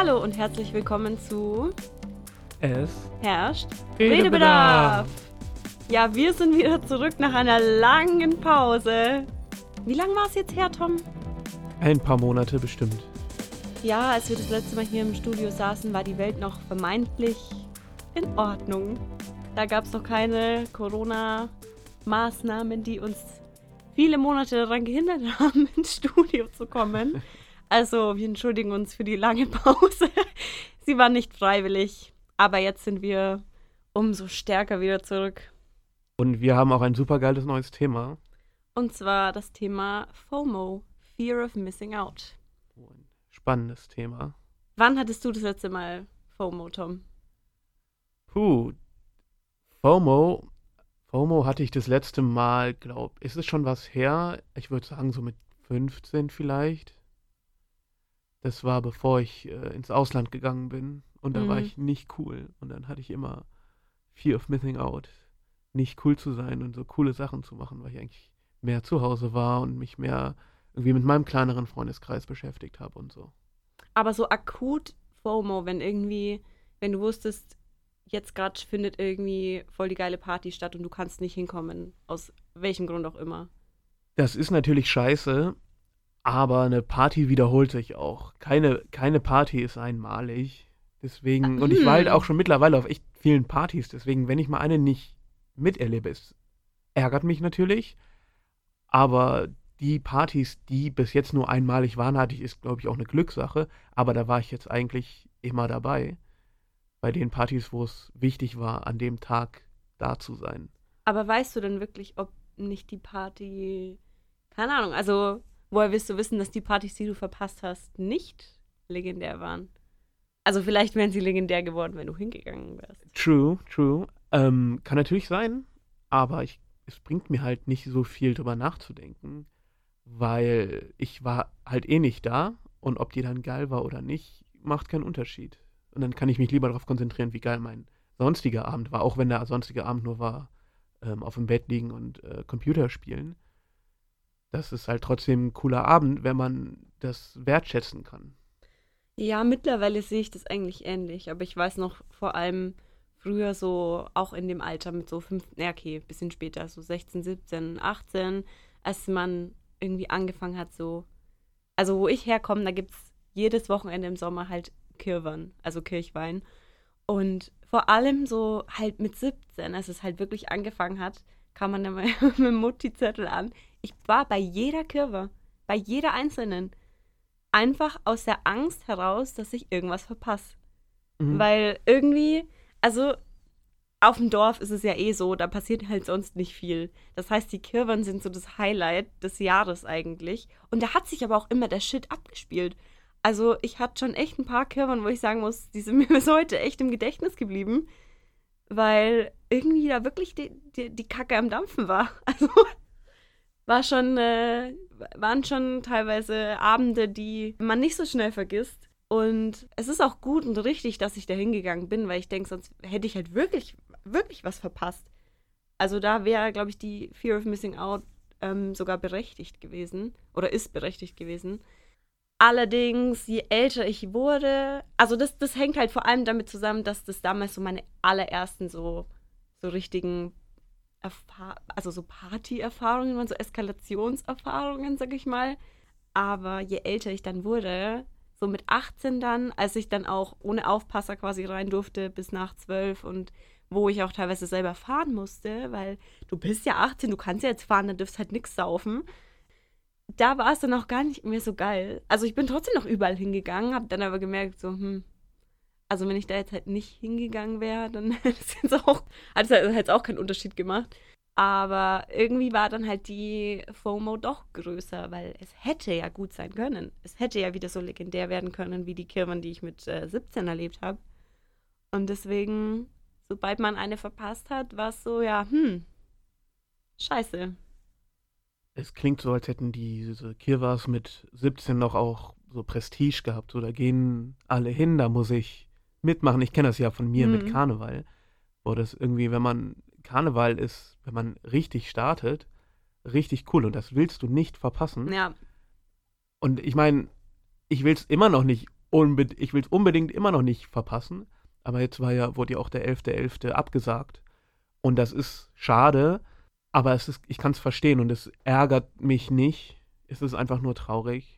Hallo und herzlich willkommen zu Es Herrscht Redebedarf. Redebedarf. Ja, wir sind wieder zurück nach einer langen Pause. Wie lang war es jetzt her, Tom? ein paar Monate bestimmt. Ja, als wir das letzte Mal hier im Studio saßen, war die Welt noch vermeintlich in Ordnung. Da gab es noch keine Corona-Maßnahmen, die uns viele Monate daran gehindert haben, ins Studio zu kommen. Also, wir entschuldigen uns für die lange Pause. Sie war nicht freiwillig. Aber jetzt sind wir umso stärker wieder zurück. Und wir haben auch ein super geiles neues Thema. Und zwar das Thema FOMO, Fear of Missing Out. Oh, ein spannendes Thema. Wann hattest du das letzte Mal FOMO, Tom? Puh. FOMO. FOMO hatte ich das letzte Mal, glaub, ist es schon was her? Ich würde sagen, so mit 15 vielleicht. Das war bevor ich äh, ins Ausland gegangen bin. Und da war Mhm. ich nicht cool. Und dann hatte ich immer Fear of Missing Out. Nicht cool zu sein und so coole Sachen zu machen, weil ich eigentlich mehr zu Hause war und mich mehr irgendwie mit meinem kleineren Freundeskreis beschäftigt habe und so. Aber so akut FOMO, wenn irgendwie, wenn du wusstest, jetzt gerade findet irgendwie voll die geile Party statt und du kannst nicht hinkommen, aus welchem Grund auch immer. Das ist natürlich scheiße, aber eine Party wiederholt sich auch. Keine, keine Party ist einmalig. Deswegen, und ich war halt hm. auch schon mittlerweile auf echt vielen Partys. Deswegen, wenn ich mal eine nicht miterlebe, es ärgert mich natürlich. Aber die Partys, die bis jetzt nur einmalig waren, hatte ich, ist, glaube ich, auch eine Glückssache. Aber da war ich jetzt eigentlich immer dabei. Bei den Partys, wo es wichtig war, an dem Tag da zu sein. Aber weißt du denn wirklich, ob nicht die Party, keine Ahnung, also woher willst du wissen, dass die Partys, die du verpasst hast, nicht legendär waren? Also vielleicht wären sie legendär geworden, wenn du hingegangen wärst. True, true. Ähm, kann natürlich sein, aber ich, es bringt mir halt nicht so viel drüber nachzudenken, weil ich war halt eh nicht da und ob die dann geil war oder nicht, macht keinen Unterschied. Und dann kann ich mich lieber darauf konzentrieren, wie geil mein sonstiger Abend war, auch wenn der sonstige Abend nur war, ähm, auf dem Bett liegen und äh, Computer spielen. Das ist halt trotzdem ein cooler Abend, wenn man das wertschätzen kann. Ja, mittlerweile sehe ich das eigentlich ähnlich, aber ich weiß noch vor allem früher so, auch in dem Alter mit so fünf, ja okay, bisschen später, so 16, 17, 18, als man irgendwie angefangen hat, so, also wo ich herkomme, da gibt es jedes Wochenende im Sommer halt Kirwan, also Kirchwein. Und vor allem so halt mit 17, als es halt wirklich angefangen hat, kam man dann mal mit dem Mutti-Zettel an. Ich war bei jeder Kirwe, bei jeder einzelnen einfach aus der Angst heraus, dass ich irgendwas verpasse. Mhm. Weil irgendwie, also auf dem Dorf ist es ja eh so, da passiert halt sonst nicht viel. Das heißt, die Kirwan sind so das Highlight des Jahres eigentlich. Und da hat sich aber auch immer der Shit abgespielt. Also ich hatte schon echt ein paar Kirwan, wo ich sagen muss, die sind mir bis heute echt im Gedächtnis geblieben. Weil irgendwie da wirklich die, die, die Kacke am Dampfen war. Also war schon, äh, waren schon teilweise Abende, die man nicht so schnell vergisst. Und es ist auch gut und richtig, dass ich da hingegangen bin, weil ich denke, sonst hätte ich halt wirklich, wirklich was verpasst. Also da wäre, glaube ich, die Fear of Missing Out ähm, sogar berechtigt gewesen oder ist berechtigt gewesen. Allerdings, je älter ich wurde, also das, das hängt halt vor allem damit zusammen, dass das damals so meine allerersten so, so richtigen Also so Party-Erfahrungen waren, so Eskalationserfahrungen, sag ich mal. Aber je älter ich dann wurde, so mit 18 dann, als ich dann auch ohne Aufpasser quasi rein durfte bis nach 12 und wo ich auch teilweise selber fahren musste, weil du bist ja 18, du kannst ja jetzt fahren, dann dürfst halt nichts saufen. Da war es dann auch gar nicht mehr so geil. Also ich bin trotzdem noch überall hingegangen, habe dann aber gemerkt, so, hm, also wenn ich da jetzt halt nicht hingegangen wäre, dann hätte es jetzt auch, hat es halt auch keinen Unterschied gemacht. Aber irgendwie war dann halt die FOMO doch größer, weil es hätte ja gut sein können. Es hätte ja wieder so legendär werden können wie die Kirwan, die ich mit äh, 17 erlebt habe. Und deswegen, sobald man eine verpasst hat, war es so, ja, hm, scheiße. Es klingt so, als hätten diese Kirwas mit 17 noch auch so Prestige gehabt. So, da gehen alle hin, da muss ich mitmachen. Ich kenne das ja von mir mit Mhm. Karneval. Wo das irgendwie, wenn man Karneval ist, wenn man richtig startet, richtig cool. Und das willst du nicht verpassen. Ja, Und ich meine, ich will es immer noch nicht unbedingt, ich will es unbedingt immer noch nicht verpassen. Aber jetzt war ja, wurde ja auch der 11.11. .11. abgesagt. Und das ist schade, aber es ist, ich kann es verstehen und es ärgert mich nicht. Es ist einfach nur traurig.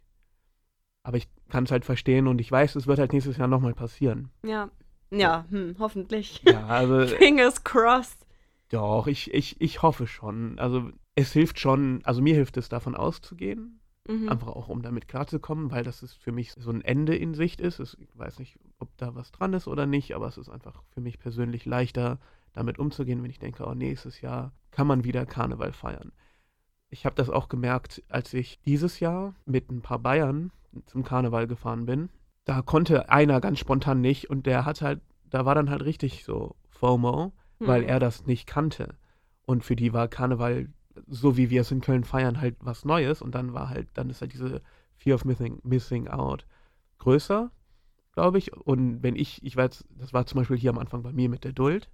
Aber ich kann es halt verstehen und ich weiß, es wird halt nächstes Jahr nochmal passieren. Ja. Ja, hm, hoffentlich. Ja, also. Fingers crossed. Doch, ich, ich, ich hoffe schon. Also es hilft schon, also mir hilft es davon auszugehen. Mhm. Einfach auch, um damit klarzukommen, weil das ist für mich so ein Ende in Sicht ist. Es, ich weiß nicht, ob da was dran ist oder nicht, aber es ist einfach für mich persönlich leichter, damit umzugehen, wenn ich denke, oh, nächstes Jahr kann man wieder Karneval feiern. Ich habe das auch gemerkt, als ich dieses Jahr mit ein paar Bayern zum Karneval gefahren bin. Da konnte einer ganz spontan nicht und der hat halt, da war dann halt richtig so FOMO, weil Mhm. er das nicht kannte. Und für die war Karneval, so wie wir es in Köln feiern, halt was Neues. Und dann war halt, dann ist halt diese Fear of Missing, missing Out größer, glaube ich. Und wenn ich, ich weiß, das war zum Beispiel hier am Anfang bei mir mit der Duld.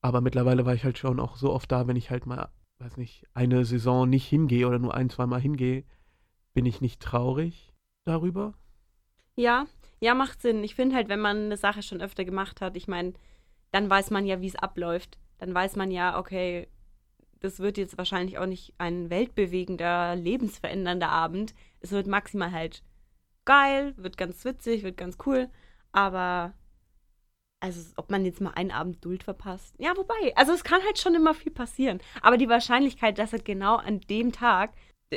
Aber mittlerweile war ich halt schon auch so oft da, wenn ich halt mal, weiß nicht, eine Saison nicht hingehe oder nur ein, zwei Mal hingehe, bin ich nicht traurig darüber. Ja, ja, macht Sinn. Ich finde halt, wenn man eine Sache schon öfter gemacht hat, ich meine, dann weiß man ja, wie es abläuft. Dann weiß man ja, okay, das wird jetzt wahrscheinlich auch nicht ein weltbewegender, lebensverändernder Abend. Es wird maximal halt geil, wird ganz witzig, wird ganz cool, aber also ob man jetzt mal einen Abend Duld verpasst. Ja, wobei, also es kann halt schon immer viel passieren, aber die Wahrscheinlichkeit, dass halt genau an dem Tag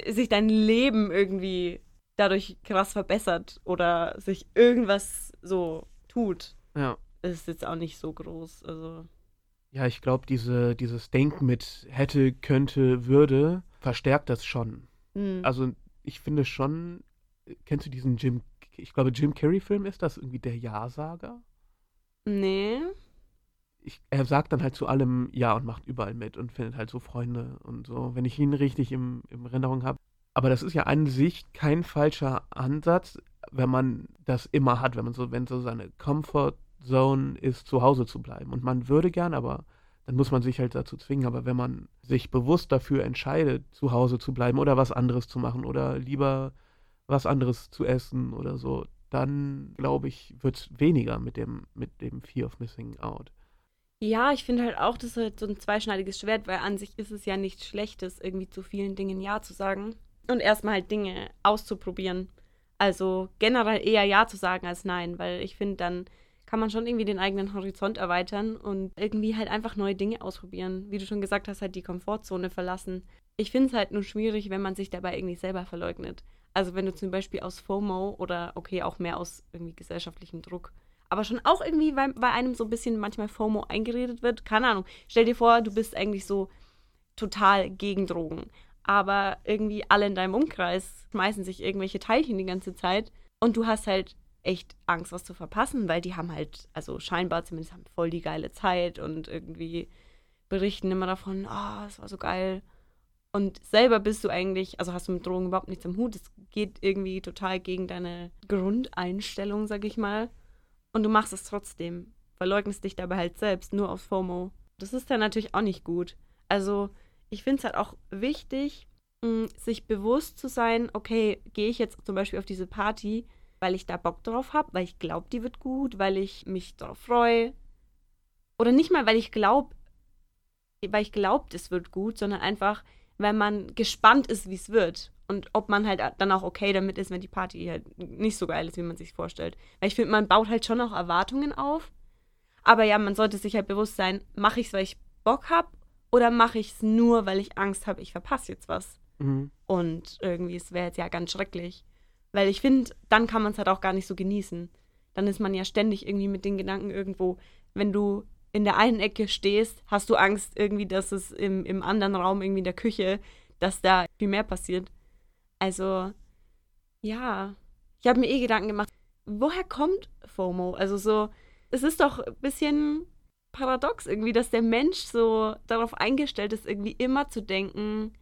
sich dein Leben irgendwie dadurch krass verbessert oder sich irgendwas so tut, Ja. ist jetzt auch nicht so groß. Also, Ja, ich glaube, diese, dieses Denken mit hätte, könnte, würde, verstärkt das schon. hm. Also ich finde schon, kennst du diesen Jim, ich glaube Jim Carrey-Film ist das, irgendwie der Ja-Sager? nee. Ich, er sagt dann halt zu allem Ja und macht überall mit und findet halt so Freunde und so, wenn ich ihn richtig im, im Erinnerung habe. Aber das ist ja an sich kein falscher Ansatz, wenn man das immer hat, wenn man so, wenn so seine Comfort Zone ist, zu Hause zu bleiben. Und man würde gern, aber dann muss man sich halt dazu zwingen. Aber wenn man sich bewusst dafür entscheidet, zu Hause zu bleiben oder was anderes zu machen oder lieber was anderes zu essen oder so, dann glaube ich, wird es weniger mit dem, mit dem Fear of Missing Out. Ja, ich finde halt auch, das ist halt so ein zweischneidiges Schwert, weil an sich ist es ja nichts Schlechtes, irgendwie zu vielen Dingen Ja zu sagen und erstmal halt Dinge auszuprobieren. Also generell eher Ja zu sagen als Nein, weil ich finde, dann kann man schon irgendwie den eigenen Horizont erweitern und irgendwie halt einfach neue Dinge ausprobieren. Wie du schon gesagt hast, halt die Komfortzone verlassen. Ich finde es halt nur schwierig, wenn man sich dabei irgendwie selber verleugnet. Also wenn du zum Beispiel aus FOMO oder okay, auch mehr aus irgendwie gesellschaftlichem Druck aber schon auch irgendwie, weil bei einem so ein bisschen manchmal FOMO eingeredet wird. Keine Ahnung. Stell dir vor, du bist eigentlich so total gegen Drogen. Aber irgendwie alle in deinem Umkreis schmeißen sich irgendwelche Teilchen die ganze Zeit. Und du hast halt echt Angst, was zu verpassen, weil die haben halt, also scheinbar zumindest, haben voll die geile Zeit und irgendwie berichten immer davon, oh, es war so geil. Und selber bist du eigentlich, also hast du mit Drogen überhaupt nichts am Hut. Es geht irgendwie total gegen deine Grundeinstellung, sag ich mal. Und du machst es trotzdem. Verleugnest dich dabei halt selbst, nur auf FOMO. Das ist dann natürlich auch nicht gut. Also, ich finde es halt auch wichtig, mh, sich bewusst zu sein, okay, gehe ich jetzt zum Beispiel auf diese Party, weil ich da Bock drauf habe, weil ich glaube, die wird gut, weil ich mich darauf freue. Oder nicht mal, weil ich glaube, weil ich glaube, es wird gut, sondern einfach, weil man gespannt ist, wie es wird. Und ob man halt dann auch okay damit ist, wenn die Party halt nicht so geil ist, wie man sich vorstellt. Weil ich finde, man baut halt schon auch Erwartungen auf. Aber ja, man sollte sich halt bewusst sein, mache ich es, weil ich Bock habe oder mache ich es nur, weil ich Angst habe, ich verpasse jetzt was. Mhm. Und irgendwie, es wäre jetzt ja ganz schrecklich. Weil ich finde, dann kann man es halt auch gar nicht so genießen. Dann ist man ja ständig irgendwie mit den Gedanken irgendwo, wenn du in der einen Ecke stehst, hast du Angst irgendwie, dass es im, im anderen Raum, irgendwie in der Küche, dass da viel mehr passiert. Also, ja, ich habe mir eh Gedanken gemacht, woher kommt FOMO? Also so, es ist doch ein bisschen paradox irgendwie, dass der Mensch so darauf eingestellt ist, irgendwie immer zu denken,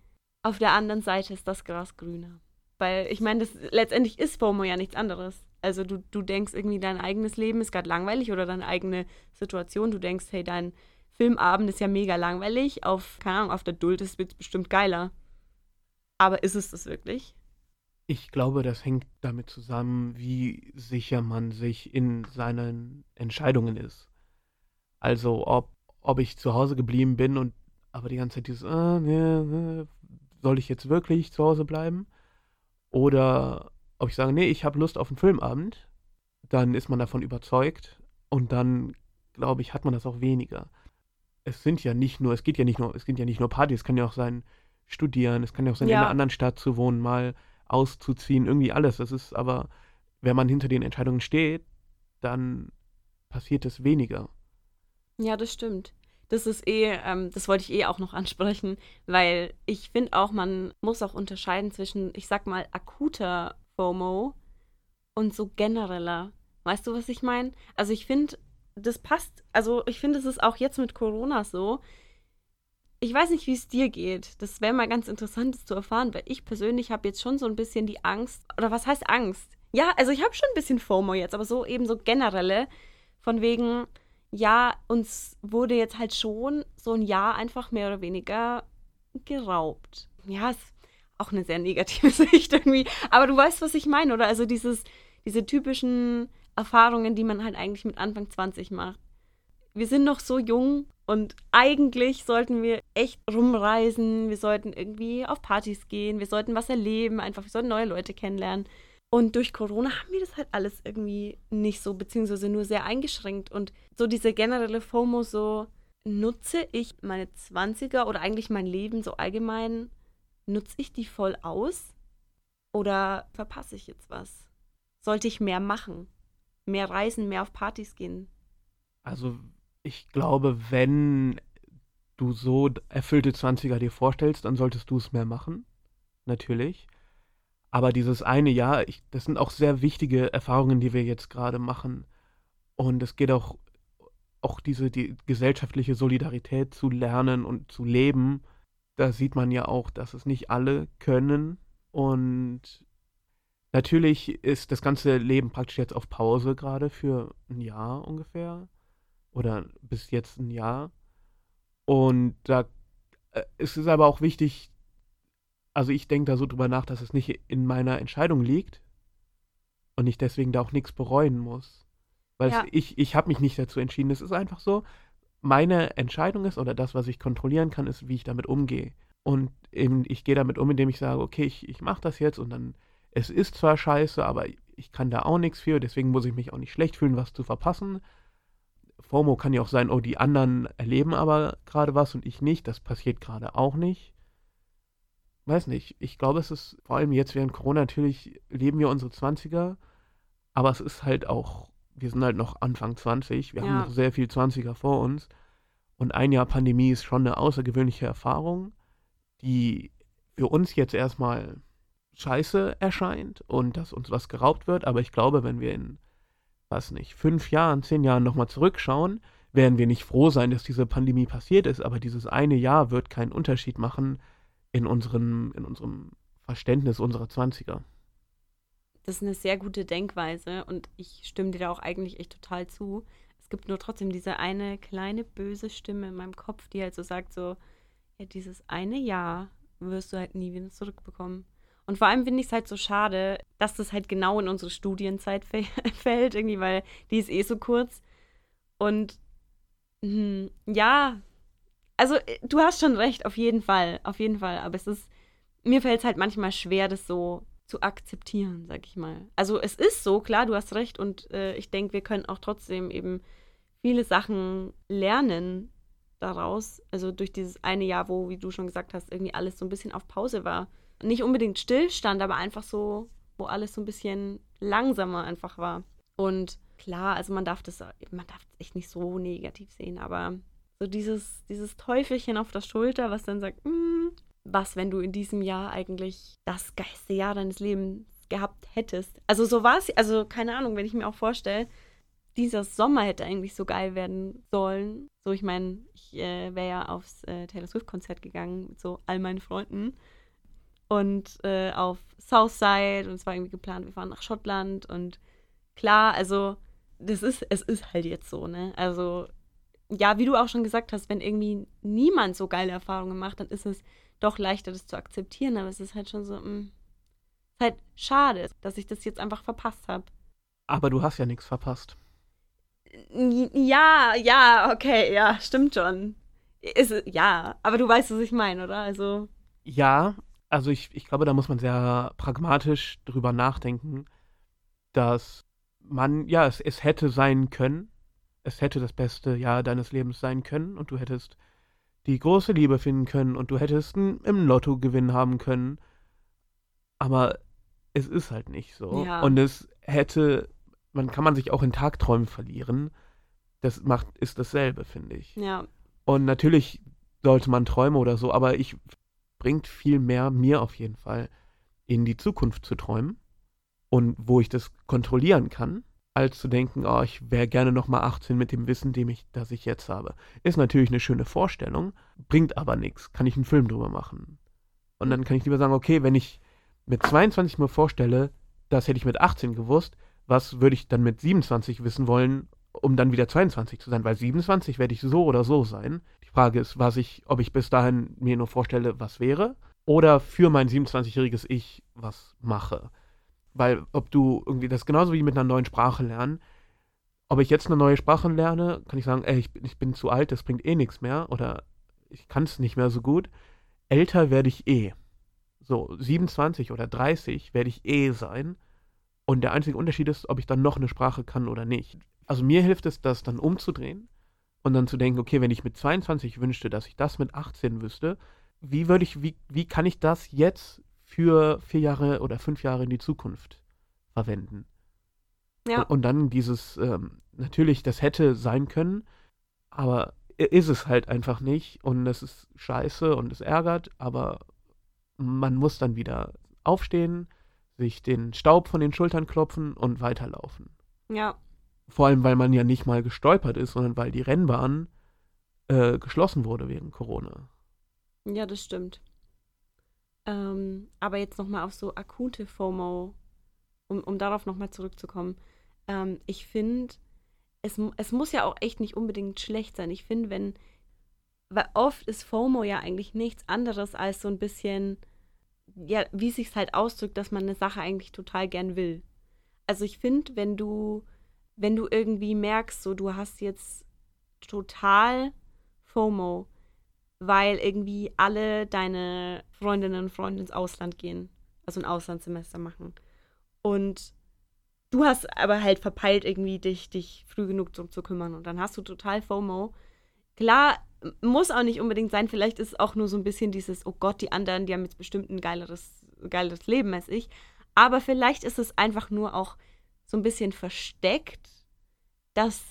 auf der anderen Seite ist das Gras grüner. Weil ich meine, letztendlich ist FOMO ja nichts anderes. Also du, du denkst irgendwie, dein eigenes Leben ist gerade langweilig oder deine eigene Situation. Du denkst, hey, dein Filmabend ist ja mega langweilig. Auf, keine Ahnung, auf der Duld ist es bestimmt geiler. Aber ist es das wirklich? Ich glaube, das hängt damit zusammen, wie sicher man sich in seinen Entscheidungen ist. Also ob, ob ich zu Hause geblieben bin und aber die ganze Zeit dieses, ah, nee, nee, soll ich jetzt wirklich zu Hause bleiben? Oder ob ich sage, nee, ich habe Lust auf einen Filmabend, dann ist man davon überzeugt und dann, glaube ich, hat man das auch weniger. Es sind ja nicht nur, es geht ja nicht nur, es sind ja nicht nur Partys, es kann ja auch sein, studieren, es kann ja auch sein, in Ja, einer anderen Stadt zu wohnen, mal auszuziehen, irgendwie alles. Das ist aber, wenn man hinter den Entscheidungen steht, dann passiert es weniger. ja, das stimmt. Das ist eh, ähm, das wollte ich eh auch noch ansprechen, weil ich finde auch, man muss auch unterscheiden zwischen, ich sag mal, akuter FOMO und so genereller. Weißt du, was ich meine? Also ich finde, das passt, also ich finde, es ist auch jetzt mit Corona so. Ich weiß nicht, wie es dir geht. Das wäre mal ganz interessant das zu erfahren, weil ich persönlich habe jetzt schon so ein bisschen die Angst, oder was heißt Angst? Ja, also ich habe schon ein bisschen FOMO jetzt, aber so eben so generelle, von wegen, ja, uns wurde jetzt halt schon so ein Jahr einfach mehr oder weniger geraubt. Ja, ist auch eine sehr negative Sicht irgendwie. Aber du weißt, was ich meine, oder? Also dieses, diese typischen Erfahrungen, die man halt eigentlich mit Anfang 20 macht. Wir sind noch so jung und eigentlich sollten wir echt rumreisen, wir sollten irgendwie auf Partys gehen, wir sollten was erleben, einfach, wir sollten neue Leute kennenlernen. Und durch Corona haben wir das halt alles irgendwie nicht so, beziehungsweise nur sehr eingeschränkt. Und so diese generelle FOMO, so nutze ich meine Zwanziger oder eigentlich mein Leben so allgemein, nutze ich die voll aus oder verpasse ich jetzt was? Sollte ich mehr machen? Mehr reisen, mehr auf Partys gehen? Also ich glaube, wenn du so erfüllte Zwanziger dir vorstellst, dann solltest du es mehr machen, natürlich. Aber dieses eine Jahr, ich, das sind auch sehr wichtige Erfahrungen, die wir jetzt gerade machen. Und es geht auch, auch diese die gesellschaftliche Solidarität zu lernen und zu leben. Da sieht man ja auch, dass es nicht alle können. Und natürlich ist das ganze Leben praktisch jetzt auf Pause gerade für ein Jahr ungefähr. Oder bis jetzt ein Jahr. Und da äh, es ist aber auch wichtig, also ich denke da so drüber nach, dass es nicht in meiner Entscheidung liegt und ich deswegen da auch nichts bereuen muss. Weil es, Ja, ich, ich habe mich nicht dazu entschieden. Es ist einfach so, meine Entscheidung ist oder das, was ich kontrollieren kann, ist, wie ich damit umgehe. Und eben, ich gehe damit um, indem ich sage, okay, ich, ich mache das jetzt und dann, es ist zwar scheiße, aber ich kann da auch nichts für, deswegen muss ich mich auch nicht schlecht fühlen, was zu verpassen. FOMO kann ja auch sein, oh, die anderen erleben aber gerade was und ich nicht. Das passiert gerade auch nicht. Weiß nicht. Ich glaube, es ist vor allem jetzt während Corona natürlich leben wir unsere Zwanziger, aber es ist halt auch, wir sind halt noch Anfang 20, wir haben noch ja, sehr viel Zwanziger vor uns. Und ein Jahr Pandemie ist schon eine außergewöhnliche Erfahrung, die für uns jetzt erstmal scheiße erscheint und dass uns was geraubt wird, aber ich glaube, wenn wir in weiß nicht, fünf Jahren, zehn Jahren nochmal zurückschauen, werden wir nicht froh sein, dass diese Pandemie passiert ist, aber dieses eine Jahr wird keinen Unterschied machen in unserem, in unserem Verständnis unserer Zwanziger. Das ist eine sehr gute Denkweise und ich stimme dir da auch eigentlich echt total zu. Es gibt nur trotzdem diese eine kleine böse Stimme in meinem Kopf, die halt so sagt, so, ja, dieses eine Jahr wirst du halt nie wieder zurückbekommen. Und vor allem finde ich es halt so schade, dass das halt genau in unsere Studienzeit fä- fällt, irgendwie, weil die ist eh so kurz. Und hm, ja, also äh, du hast schon recht, auf jeden Fall, auf jeden Fall. Aber es ist, mir fällt es halt manchmal schwer, das so zu akzeptieren, sag ich mal. Also es ist so, klar, du hast recht. Und äh, ich denke, wir können auch trotzdem eben viele Sachen lernen daraus. Also durch dieses eine Jahr, wo, wie du schon gesagt hast, irgendwie alles so ein bisschen auf Pause war. Nicht unbedingt Stillstand, aber einfach so, wo alles so ein bisschen langsamer einfach war. Und klar, also man darf das, man darf es echt nicht so negativ sehen, aber so dieses, dieses Teufelchen auf der Schulter, was dann sagt, "Mm, was, wenn du in diesem Jahr eigentlich das geilste Jahr deines Lebens gehabt hättest. Also so war es, also keine Ahnung, wenn ich mir auch vorstelle, dieser Sommer hätte eigentlich so geil werden sollen. So, ich meine, ich äh, wäre ja aufs äh, Taylor Swift-Konzert gegangen mit so all meinen Freunden und äh, auf Southside und es war irgendwie geplant, wir fahren nach Schottland und klar, also das ist, es ist halt jetzt so, ne? Also ja, wie du auch schon gesagt hast, wenn irgendwie niemand so geile Erfahrungen macht, dann ist es doch leichter, das zu akzeptieren, aber es ist halt schon so, mh, ist halt schade, dass ich das jetzt einfach verpasst habe. Aber du hast ja nichts verpasst. Ja, ja, okay, ja, stimmt schon. Ist, ja, aber du weißt, was ich meine, oder? Also. Ja, also ich, ich glaube, da muss man sehr pragmatisch drüber nachdenken, dass man, ja, es, es hätte sein können, es hätte das beste Jahr deines Lebens sein können und du hättest die große Liebe finden können und du hättest einen, im Lotto Gewinn haben können. Aber es ist halt nicht so. Ja. Und es hätte, man kann man sich auch in Tagträumen verlieren. Das macht, ist dasselbe, finde ich. Ja, Und natürlich sollte man träumen oder so, aber ich bringt viel mehr mir auf jeden Fall in die Zukunft zu träumen und wo ich das kontrollieren kann, als zu denken, oh, ich wäre gerne noch mal 18 mit dem Wissen, dem ich, das ich jetzt habe. Ist natürlich eine schöne Vorstellung, bringt aber nichts. Kann ich einen Film drüber machen. Und dann kann ich lieber sagen, okay, wenn ich mit 22 mir vorstelle, das hätte ich mit 18 gewusst, was würde ich dann mit 27 wissen wollen, um dann wieder 22 zu sein? Weil 27 werde ich so oder so sein. Die Frage ist, was ich, ob ich bis dahin mir nur vorstelle, was wäre, oder für mein 27-jähriges Ich was mache. Weil ob du irgendwie, das ist genauso wie mit einer neuen Sprache lernen. Ob ich jetzt eine neue Sprache lerne, kann ich sagen, ey, ich bin, ich bin zu alt, das bringt eh nichts mehr oder ich kann es nicht mehr so gut. Älter werde ich eh. So, 27 oder 30 werde ich eh sein. Und der einzige Unterschied ist, ob ich dann noch eine Sprache kann oder nicht. Also mir hilft es, das dann umzudrehen und dann zu denken, okay, wenn ich mit 22 wünschte, dass ich das mit 18 wüsste, wie würde ich, wie, wie kann ich das jetzt für vier Jahre oder fünf Jahre in die Zukunft verwenden? ja, Und, und dann dieses, ähm, natürlich, das hätte sein können, aber ist es halt einfach nicht und das ist scheiße und es ärgert, aber man muss dann wieder aufstehen, sich den Staub von den Schultern klopfen und weiterlaufen. ja, Vor allem, weil man ja nicht mal gestolpert ist, sondern weil die Rennbahn äh, geschlossen wurde wegen Corona. ja, das stimmt. Ähm, aber jetzt nochmal auf so akute FOMO, um, um darauf nochmal zurückzukommen. Ähm, ich finde, es, es muss ja auch echt nicht unbedingt schlecht sein. Ich finde, wenn, weil oft ist FOMO ja eigentlich nichts anderes als so ein bisschen, ja, wie sich's halt ausdrückt, dass man eine Sache eigentlich total gern will. Also ich finde, wenn du, wenn du irgendwie merkst, so du hast jetzt total FOMO, weil irgendwie alle deine Freundinnen und Freunde ins Ausland gehen, also ein Auslandssemester machen. Und du hast aber halt verpeilt, irgendwie dich, dich früh genug drum zu kümmern. Und dann hast du total FOMO. Klar, muss auch nicht unbedingt sein. Vielleicht ist es auch nur so ein bisschen dieses, oh Gott, die anderen, die haben jetzt bestimmt ein geileres, geileres Leben als ich. Aber vielleicht ist es einfach nur auch so ein bisschen versteckt, dass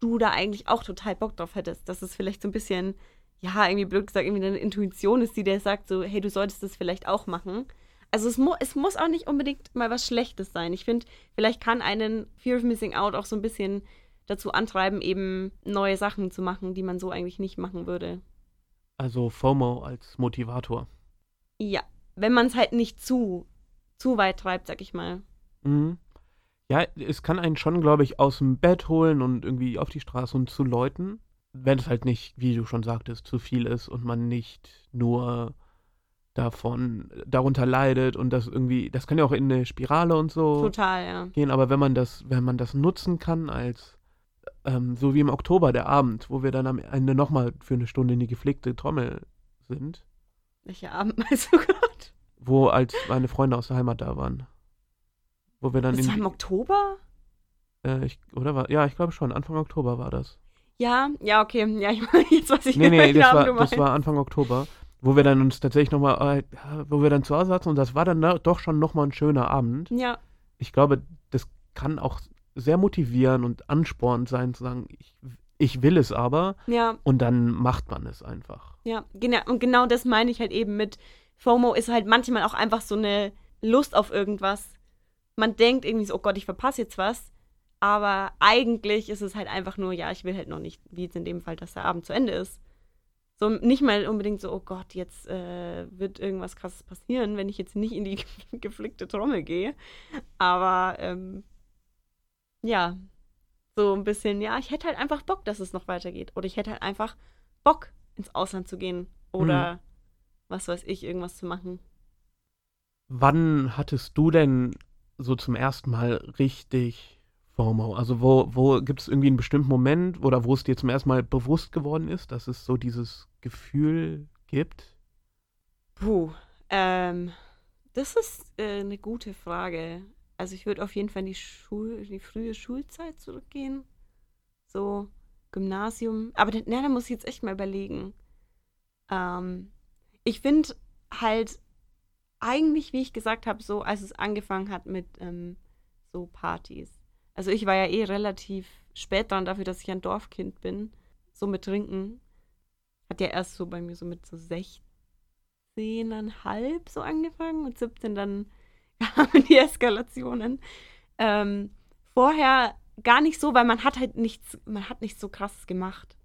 du da eigentlich auch total Bock drauf hättest. Dass es vielleicht so ein bisschen, ja, irgendwie blöd gesagt, irgendwie deine Intuition ist, die dir sagt, so, hey, du solltest das vielleicht auch machen. Also es, mu es muss auch nicht unbedingt mal was Schlechtes sein. Ich finde, vielleicht kann einen Fear of Missing Out auch so ein bisschen dazu antreiben, eben neue Sachen zu machen, die man so eigentlich nicht machen würde. Also FOMO als Motivator. Ja, wenn man es halt nicht zu, zu weit treibt, sag ich mal. Mhm. Ja, es kann einen schon, glaube ich, aus dem Bett holen und irgendwie auf die Straße und zu Leuten, wenn es halt nicht, wie du schon sagtest, zu viel ist und man nicht nur davon darunter leidet und das irgendwie, das kann ja auch in eine Spirale und so Total, ja. gehen, aber wenn man das, wenn man das nutzen kann als ähm, so wie im Oktober der Abend, wo wir dann am Ende nochmal für eine Stunde in die gepflegte Trommel sind, Welcher Abend meinst du Gott? wo als meine Freunde aus der Heimat da waren. Wo wir dann Das war im Oktober? Äh, ich, oder war, ja, ich glaube schon. Anfang Oktober war das. Ja, ja, okay. Ja, ich meine, jetzt weiß ich Nee, nee, das war, das war Anfang Oktober, wo wir dann uns tatsächlich nochmal, äh, wo wir dann zu Hause saßen und das war dann na- doch schon nochmal ein schöner Abend. Ja, Ich glaube, das kann auch sehr motivieren und anspornend sein, zu sagen, ich, ich will es aber ja, und dann macht man es einfach. ja. Genau, und genau das meine ich halt eben mit FOMO ist halt manchmal auch einfach so eine Lust auf irgendwas. Man denkt irgendwie so, oh Gott, ich verpasse jetzt was. Aber eigentlich ist es halt einfach nur, ja, ich will halt noch nicht, wie jetzt in dem Fall, dass der Abend zu Ende ist. So nicht mal unbedingt so, oh Gott, jetzt äh, wird irgendwas krasses passieren, wenn ich jetzt nicht in die geflickte Trommel gehe. Aber ähm, ja, so ein bisschen, ja, ich hätte halt einfach Bock, dass es noch weitergeht. Oder ich hätte halt einfach Bock, ins Ausland zu gehen. Oder was weiß ich, irgendwas zu machen. Wann hattest du denn so zum ersten Mal richtig FOMO? Also wo, wo gibt es irgendwie einen bestimmten Moment oder wo es dir zum ersten Mal bewusst geworden ist, dass es so dieses Gefühl gibt? Puh, ähm, das ist äh, eine gute Frage. Also ich würde auf jeden Fall in die, Schul die frühe Schulzeit zurückgehen. So Gymnasium. Aber na, da muss ich jetzt echt mal überlegen. Ähm, ich finde halt eigentlich, wie ich gesagt habe, so als es angefangen hat mit ähm, so Partys. Also ich war ja eh relativ spät dran dafür, dass ich ein Dorfkind bin. So mit Trinken. Hat ja erst so bei mir so mit so 16,5 so angefangen. und 17 dann kamen die Eskalationen. Ähm, vorher gar nicht so, weil man hat halt nichts, man hat nichts so krasses gemacht.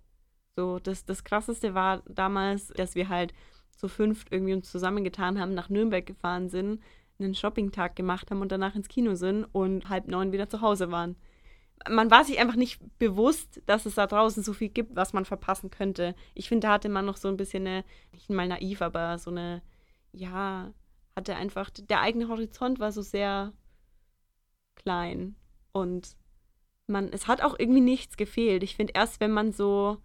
So, das, das krasseste war damals, dass wir halt zu fünft irgendwie uns zusammengetan haben, nach Nürnberg gefahren sind, einen Shoppingtag gemacht haben und danach ins Kino sind und halb neun wieder zu Hause waren. Man war sich einfach nicht bewusst, dass es da draußen so viel gibt, was man verpassen könnte. Ich finde, da hatte man noch so ein bisschen eine, nicht mal naiv, aber so eine, ja, hatte einfach, der eigene Horizont war so sehr klein und man, es hat auch irgendwie nichts gefehlt. Ich finde, erst wenn man so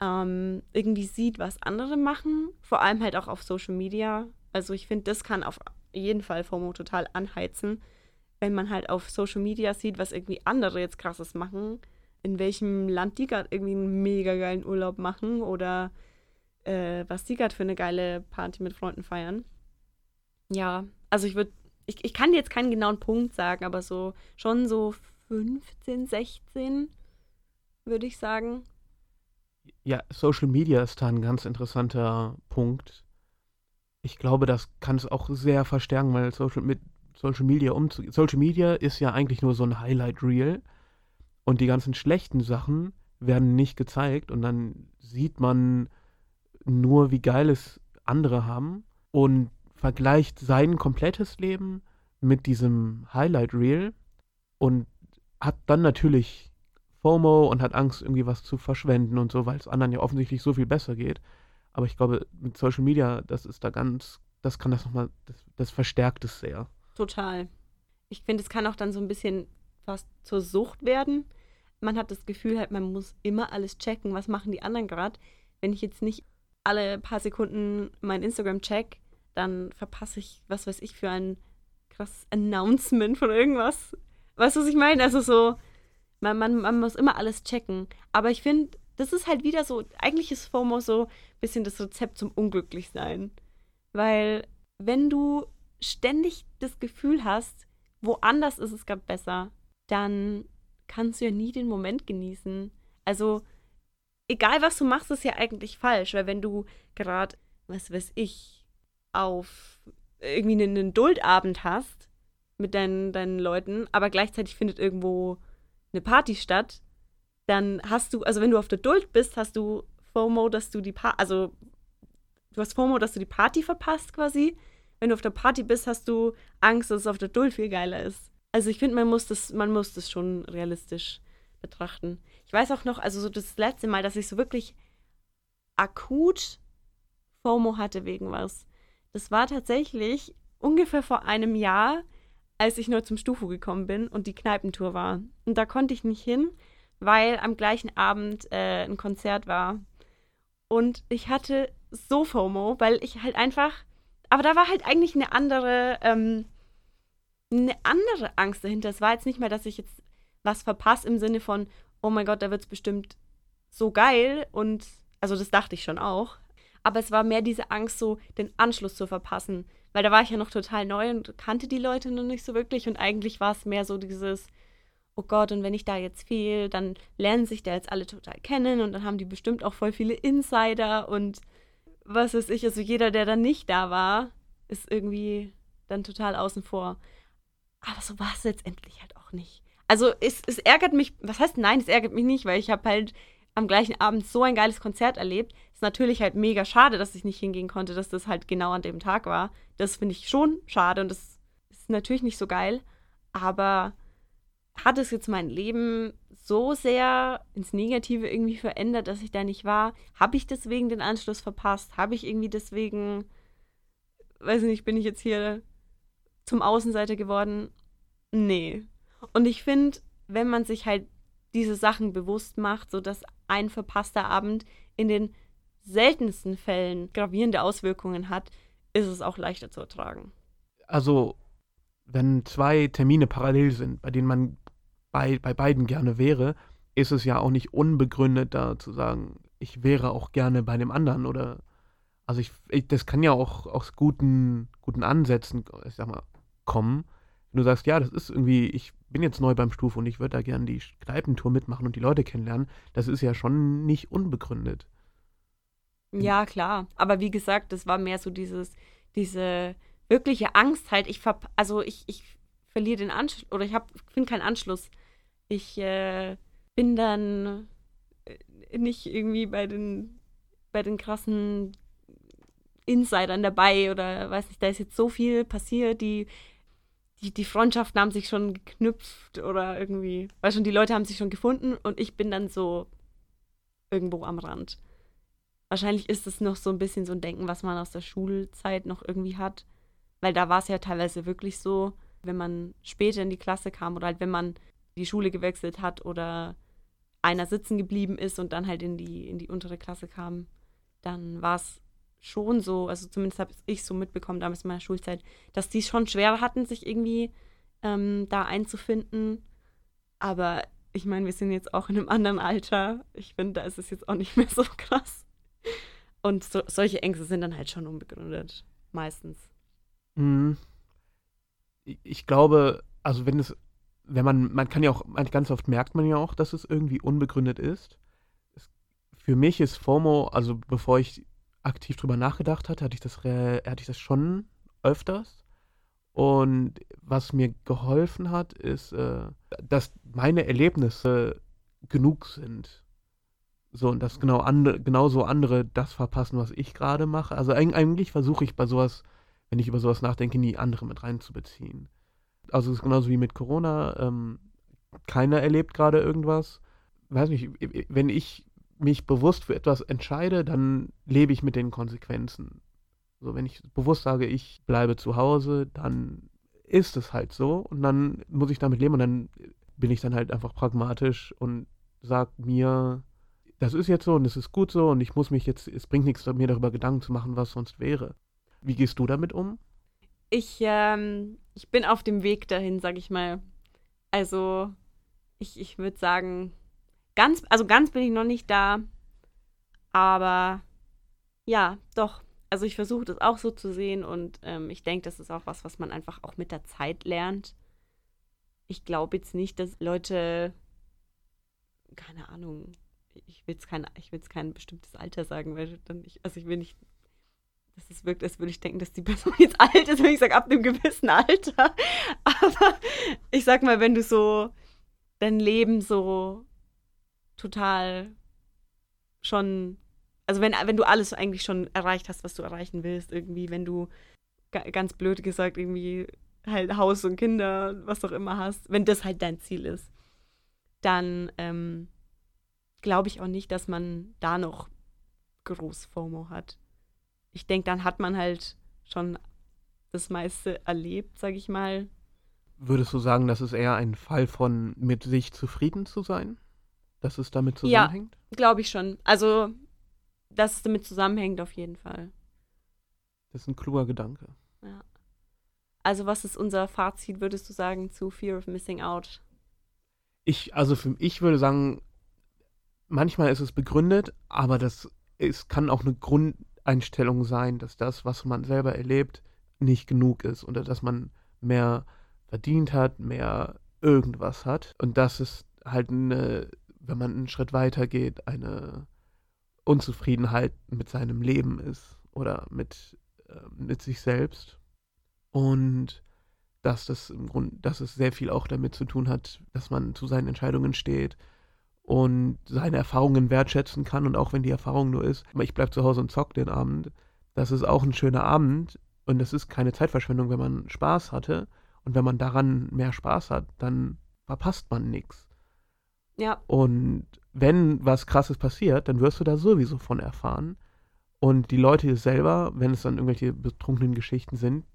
ähm, irgendwie sieht, was andere machen, vor allem halt auch auf Social Media. Also ich finde, das kann auf jeden Fall FOMO total anheizen, wenn man halt auf Social Media sieht, was irgendwie andere jetzt krasses machen, in welchem Land die gerade irgendwie einen mega geilen Urlaub machen oder äh, was die gerade für eine geile Party mit Freunden feiern. Ja, also ich würde, ich, ich kann jetzt keinen genauen Punkt sagen, aber so schon so 15, 16 würde ich sagen. Ja, Social Media ist da ein ganz interessanter Punkt. Ich glaube, das kann es auch sehr verstärken, weil Social, mit Social Media umzugehen. Social Media ist ja eigentlich nur so ein Highlight Reel und die ganzen schlechten Sachen werden nicht gezeigt und dann sieht man nur, wie geil es andere haben und vergleicht sein komplettes Leben mit diesem Highlight Reel und hat dann natürlich FOMO und hat Angst, irgendwie was zu verschwenden und so, weil es anderen ja offensichtlich so viel besser geht. Aber ich glaube, mit Social Media, das ist da ganz, das kann das nochmal, das, das verstärkt es sehr. Total. Ich finde, es kann auch dann so ein bisschen fast zur Sucht werden. Man hat das Gefühl halt, man muss immer alles checken, was machen die anderen gerade. Wenn ich jetzt nicht alle paar Sekunden mein Instagram check, dann verpasse ich, was weiß ich, für ein krasses Announcement von irgendwas. Weißt du, was ich meine? Also so, man, man, man muss immer alles checken. Aber ich finde, das ist halt wieder so, eigentlich ist FOMO so bisschen das Rezept zum Unglücklichsein. Weil wenn du ständig das Gefühl hast, woanders ist es gerade besser, dann kannst du ja nie den Moment genießen. Also, egal was du machst, ist ja eigentlich falsch, weil wenn du gerade, was weiß ich, auf irgendwie einen Duldabend hast mit deinen, deinen Leuten, aber gleichzeitig findet irgendwo eine Party statt, dann hast du, also wenn du auf der Duld bist, hast du FOMO, dass du die Party, also du hast FOMO, dass du die Party verpasst quasi. Wenn du auf der Party bist, hast du Angst, dass es auf der Duld viel geiler ist. Also ich finde, man muss das, man muss das schon realistisch betrachten. Ich weiß auch noch, also so das letzte Mal, dass ich so wirklich akut FOMO hatte wegen was. Das war tatsächlich ungefähr vor einem Jahr, als ich neu zum Stufo gekommen bin und die Kneipentour war. Und da konnte ich nicht hin, weil am gleichen Abend äh, ein Konzert war. Und ich hatte so FOMO, weil ich halt einfach. Aber da war halt eigentlich eine andere, ähm, eine andere Angst dahinter. Es war jetzt nicht mehr, dass ich jetzt was verpasse im Sinne von, oh mein Gott, da wird es bestimmt so geil. Und also das dachte ich schon auch. Aber es war mehr diese Angst, so den Anschluss zu verpassen. Weil da war ich ja noch total neu und kannte die Leute noch nicht so wirklich. Und eigentlich war es mehr so dieses, oh Gott, und wenn ich da jetzt fehle, dann lernen sich da jetzt alle total kennen und dann haben die bestimmt auch voll viele Insider und was weiß ich. Also jeder, der dann nicht da war, ist irgendwie dann total außen vor. Aber so war es letztendlich halt auch nicht. Also es, es ärgert mich, was heißt nein, es ärgert mich nicht, weil ich habe halt am gleichen Abend so ein geiles Konzert erlebt. Ist natürlich halt mega schade, dass ich nicht hingehen konnte, dass das halt genau an dem Tag war. Das finde ich schon schade und das ist natürlich nicht so geil. Aber hat es jetzt mein Leben so sehr ins Negative irgendwie verändert, dass ich da nicht war? Habe ich deswegen den Anschluss verpasst? Habe ich irgendwie deswegen, weiß nicht, bin ich jetzt hier zum Außenseiter geworden? Nee. Und ich finde, wenn man sich halt diese Sachen bewusst macht, so dass ein verpasster Abend in den seltensten Fällen gravierende Auswirkungen hat, ist es auch leichter zu ertragen. Also, wenn zwei Termine parallel sind, bei denen man bei, bei beiden gerne wäre, ist es ja auch nicht unbegründet, da zu sagen, ich wäre auch gerne bei dem anderen oder also ich, ich, das kann ja auch aus guten, guten Ansätzen, ich sag mal, kommen. Wenn du sagst, ja, das ist irgendwie, ich bin jetzt neu beim Stuf und ich würde da gerne die Kneipentour mitmachen und die Leute kennenlernen, das ist ja schon nicht unbegründet. Ja, klar. Aber wie gesagt, das war mehr so dieses, diese wirkliche Angst halt. Ich ver also ich, ich verliere den Anschluss oder ich finde keinen Anschluss. Ich äh, bin dann äh, nicht irgendwie bei den bei den krassen Insidern dabei oder weiß nicht, da ist jetzt so viel passiert, die, die, die Freundschaften haben sich schon geknüpft oder irgendwie, weil schon die Leute haben sich schon gefunden und ich bin dann so irgendwo am Rand. Wahrscheinlich ist es noch so ein bisschen so ein Denken, was man aus der Schulzeit noch irgendwie hat, weil da war es ja teilweise wirklich so, wenn man später in die Klasse kam oder halt wenn man die Schule gewechselt hat oder einer sitzen geblieben ist und dann halt in die, in die untere Klasse kam, dann war es schon so, also zumindest habe ich so mitbekommen damals in meiner Schulzeit, dass die schon schwer hatten, sich irgendwie ähm, da einzufinden. Aber ich meine, wir sind jetzt auch in einem anderen Alter. Ich finde, da ist es jetzt auch nicht mehr so krass. Und so, solche Ängste sind dann halt schon unbegründet, meistens. Mhm. Ich glaube, also wenn es, wenn man, man kann ja auch, ganz oft merkt man ja auch, dass es irgendwie unbegründet ist. Es, für mich ist FOMO, also bevor ich aktiv drüber nachgedacht hatte, hatte ich das, hatte ich das schon öfters. Und was mir geholfen hat, ist, äh, dass meine Erlebnisse genug sind. So, und dass genau andere, genauso andere das verpassen, was ich gerade mache. Also eigentlich versuche ich bei sowas, wenn ich über sowas nachdenke, nie andere mit reinzubeziehen. Also es ist genauso wie mit Corona. Ähm, keiner erlebt gerade irgendwas. Weiß nicht, wenn ich mich bewusst für etwas entscheide, dann lebe ich mit den Konsequenzen. So, wenn ich bewusst sage, ich bleibe zu Hause, dann ist es halt so und dann muss ich damit leben und dann bin ich dann halt einfach pragmatisch und sage mir, das ist jetzt so und es ist gut so und ich muss mich jetzt, es bringt nichts, mir darüber Gedanken zu machen, was sonst wäre. Wie gehst du damit um? Ich, ähm, ich bin auf dem Weg dahin, sag ich mal. Also, ich, ich würde sagen, Ganz, also ganz bin ich noch nicht da. Aber ja, doch. Also ich versuche das auch so zu sehen und ähm, ich denke, das ist auch was, was man einfach auch mit der Zeit lernt. Ich glaube jetzt nicht, dass Leute, keine Ahnung, ich will jetzt kein, kein bestimmtes Alter sagen, weil dann ich, also ich will nicht, dass es wirkt, als würde ich denken, dass die Person jetzt alt ist, wenn ich sage, ab einem gewissen Alter. Aber ich sag mal, wenn du so dein Leben so total schon, also wenn, wenn du alles eigentlich schon erreicht hast, was du erreichen willst, irgendwie, wenn du ganz blöd gesagt irgendwie halt Haus und Kinder, was auch immer hast, wenn das halt dein Ziel ist, dann ähm, glaube ich auch nicht, dass man da noch groß FOMO hat. Ich denke, dann hat man halt schon das meiste erlebt, sag ich mal. Würdest du sagen, das ist eher ein Fall von mit sich zufrieden zu sein? dass es damit zusammenhängt? Ja, glaube ich schon. Also, dass es damit zusammenhängt, auf jeden Fall. Das ist ein kluger Gedanke. Ja. Also, was ist unser Fazit, würdest du sagen, zu Fear of Missing Out? Ich, also für, ich würde sagen, manchmal ist es begründet, aber das es kann auch eine Grundeinstellung sein, dass das, was man selber erlebt, nicht genug ist oder dass man mehr verdient hat, mehr irgendwas hat. Und das ist halt eine wenn man einen Schritt weiter geht, eine Unzufriedenheit mit seinem Leben ist oder mit, äh, mit sich selbst. Und dass das im Grunde, dass es sehr viel auch damit zu tun hat, dass man zu seinen Entscheidungen steht und seine Erfahrungen wertschätzen kann. Und auch wenn die Erfahrung nur ist, ich bleibe zu Hause und zock den Abend, das ist auch ein schöner Abend und es ist keine Zeitverschwendung, wenn man Spaß hatte. Und wenn man daran mehr Spaß hat, dann verpasst man nichts. Ja. Und wenn was Krasses passiert, dann wirst du da sowieso von erfahren. Und die Leute selber, wenn es dann irgendwelche betrunkenen Geschichten sind,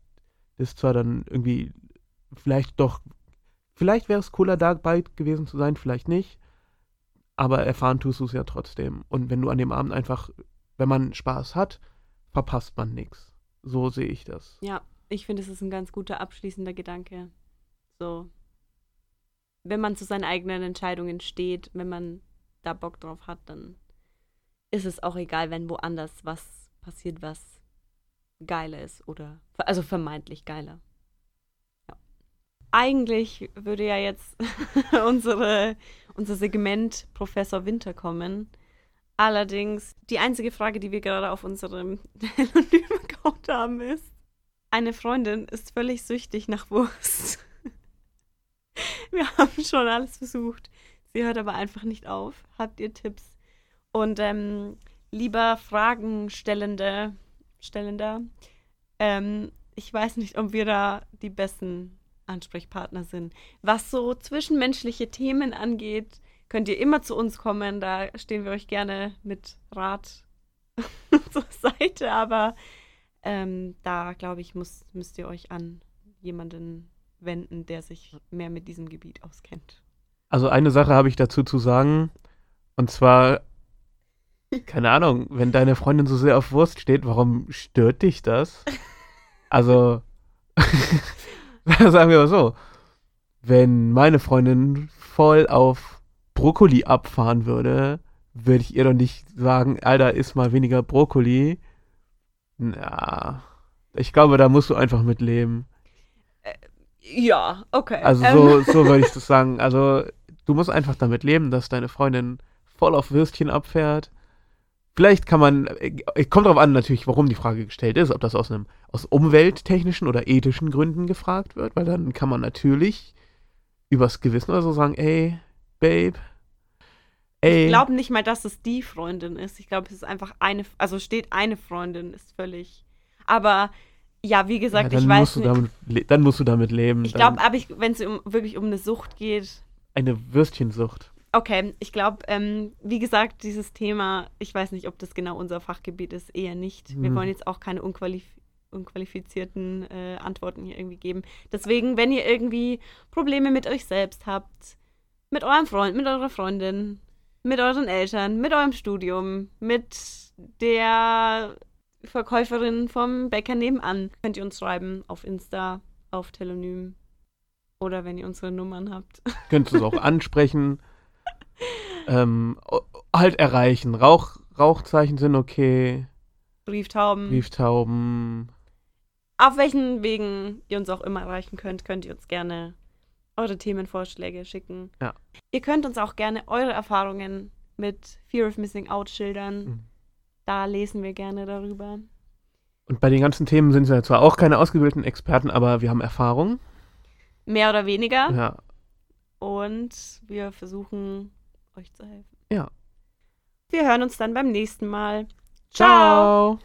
Das ist zwar dann irgendwie vielleicht doch, vielleicht wäre es cooler dabei gewesen zu sein, vielleicht nicht. Aber erfahren tust du es ja trotzdem. Und wenn du an dem Abend einfach, wenn man Spaß hat, verpasst man nichts. So sehe ich das. Ja, ich finde, es ist ein ganz guter abschließender Gedanke. So, wenn man zu seinen eigenen Entscheidungen steht, wenn man da Bock drauf hat, dann ist es auch egal, wenn woanders was passiert, was geiler ist oder also vermeintlich geiler. Eigentlich würde ja jetzt unsere, unser Segment Professor Winter kommen. Allerdings, die einzige Frage, die wir gerade auf unserem Telonym-Account haben, ist: Eine Freundin ist völlig süchtig nach Wurst. Wir haben schon alles versucht. Sie hört aber einfach nicht auf. Habt ihr Tipps? Und ähm, lieber Fragenstellende, Stellender, ähm, ich weiß nicht, ob wir da die besten Ansprechpartner sind. Was so zwischenmenschliche Themen angeht, könnt ihr immer zu uns kommen. Da stehen wir euch gerne mit Rat zur Seite. Aber ähm, da, glaube ich, muss, müsst ihr euch an jemanden wenden, der sich mehr mit diesem Gebiet auskennt. Also eine Sache habe ich dazu zu sagen. Und zwar, keine Ahnung, wenn deine Freundin so sehr auf Wurst steht, warum stört dich das? Also, sagen wir mal so, wenn meine Freundin voll auf Brokkoli abfahren würde, würde ich ihr doch nicht sagen, Alter, iss mal weniger Brokkoli. Na, ich glaube, da musst du einfach mit leben. Ja, okay. Also so, ähm. so würde ich das sagen. Also du musst einfach damit leben, dass deine Freundin voll auf Würstchen abfährt. Vielleicht kann man, äh, kommt darauf an natürlich, warum die Frage gestellt ist, ob das aus einem aus umwelttechnischen oder ethischen Gründen gefragt wird, weil dann kann man natürlich übers Gewissen oder so sagen, ey, Babe, ey. Ich glaube nicht mal, dass es die Freundin ist. Ich glaube, es ist einfach eine, also steht eine Freundin, ist völlig. Aber ja, wie gesagt, ja, ich weiß nicht. Damit, dann musst du damit leben. Ich glaube, aber wenn es um, wirklich um eine Sucht geht. Eine Würstchensucht. Okay, ich glaube, ähm, wie gesagt, dieses Thema, ich weiß nicht, ob das genau unser Fachgebiet ist, eher nicht. Wir mhm. wollen jetzt auch keine unqualif unqualifizierten äh, Antworten hier irgendwie geben. Deswegen, wenn ihr irgendwie Probleme mit euch selbst habt, mit eurem Freund, mit eurer Freundin, mit euren Eltern, mit eurem Studium, mit der Verkäuferin vom Bäcker nebenan. Könnt ihr uns schreiben auf Insta, auf Telonym oder wenn ihr unsere Nummern habt. Könnt ihr uns auch ansprechen. Ähm, halt erreichen. Rauch, Rauchzeichen sind okay. Brieftauben. Brieftauben. Auf welchen Wegen ihr uns auch immer erreichen könnt, könnt ihr uns gerne eure Themenvorschläge schicken. Ja. Ihr könnt uns auch gerne eure Erfahrungen mit Fear of Missing Out schildern. Mhm. Da lesen wir gerne darüber. Und bei den ganzen Themen sind wir zwar auch keine ausgebildeten Experten, aber wir haben Erfahrung. Mehr oder weniger. Ja. Und wir versuchen, euch zu helfen. Ja. Wir hören uns dann beim nächsten Mal. Ciao. Ciao.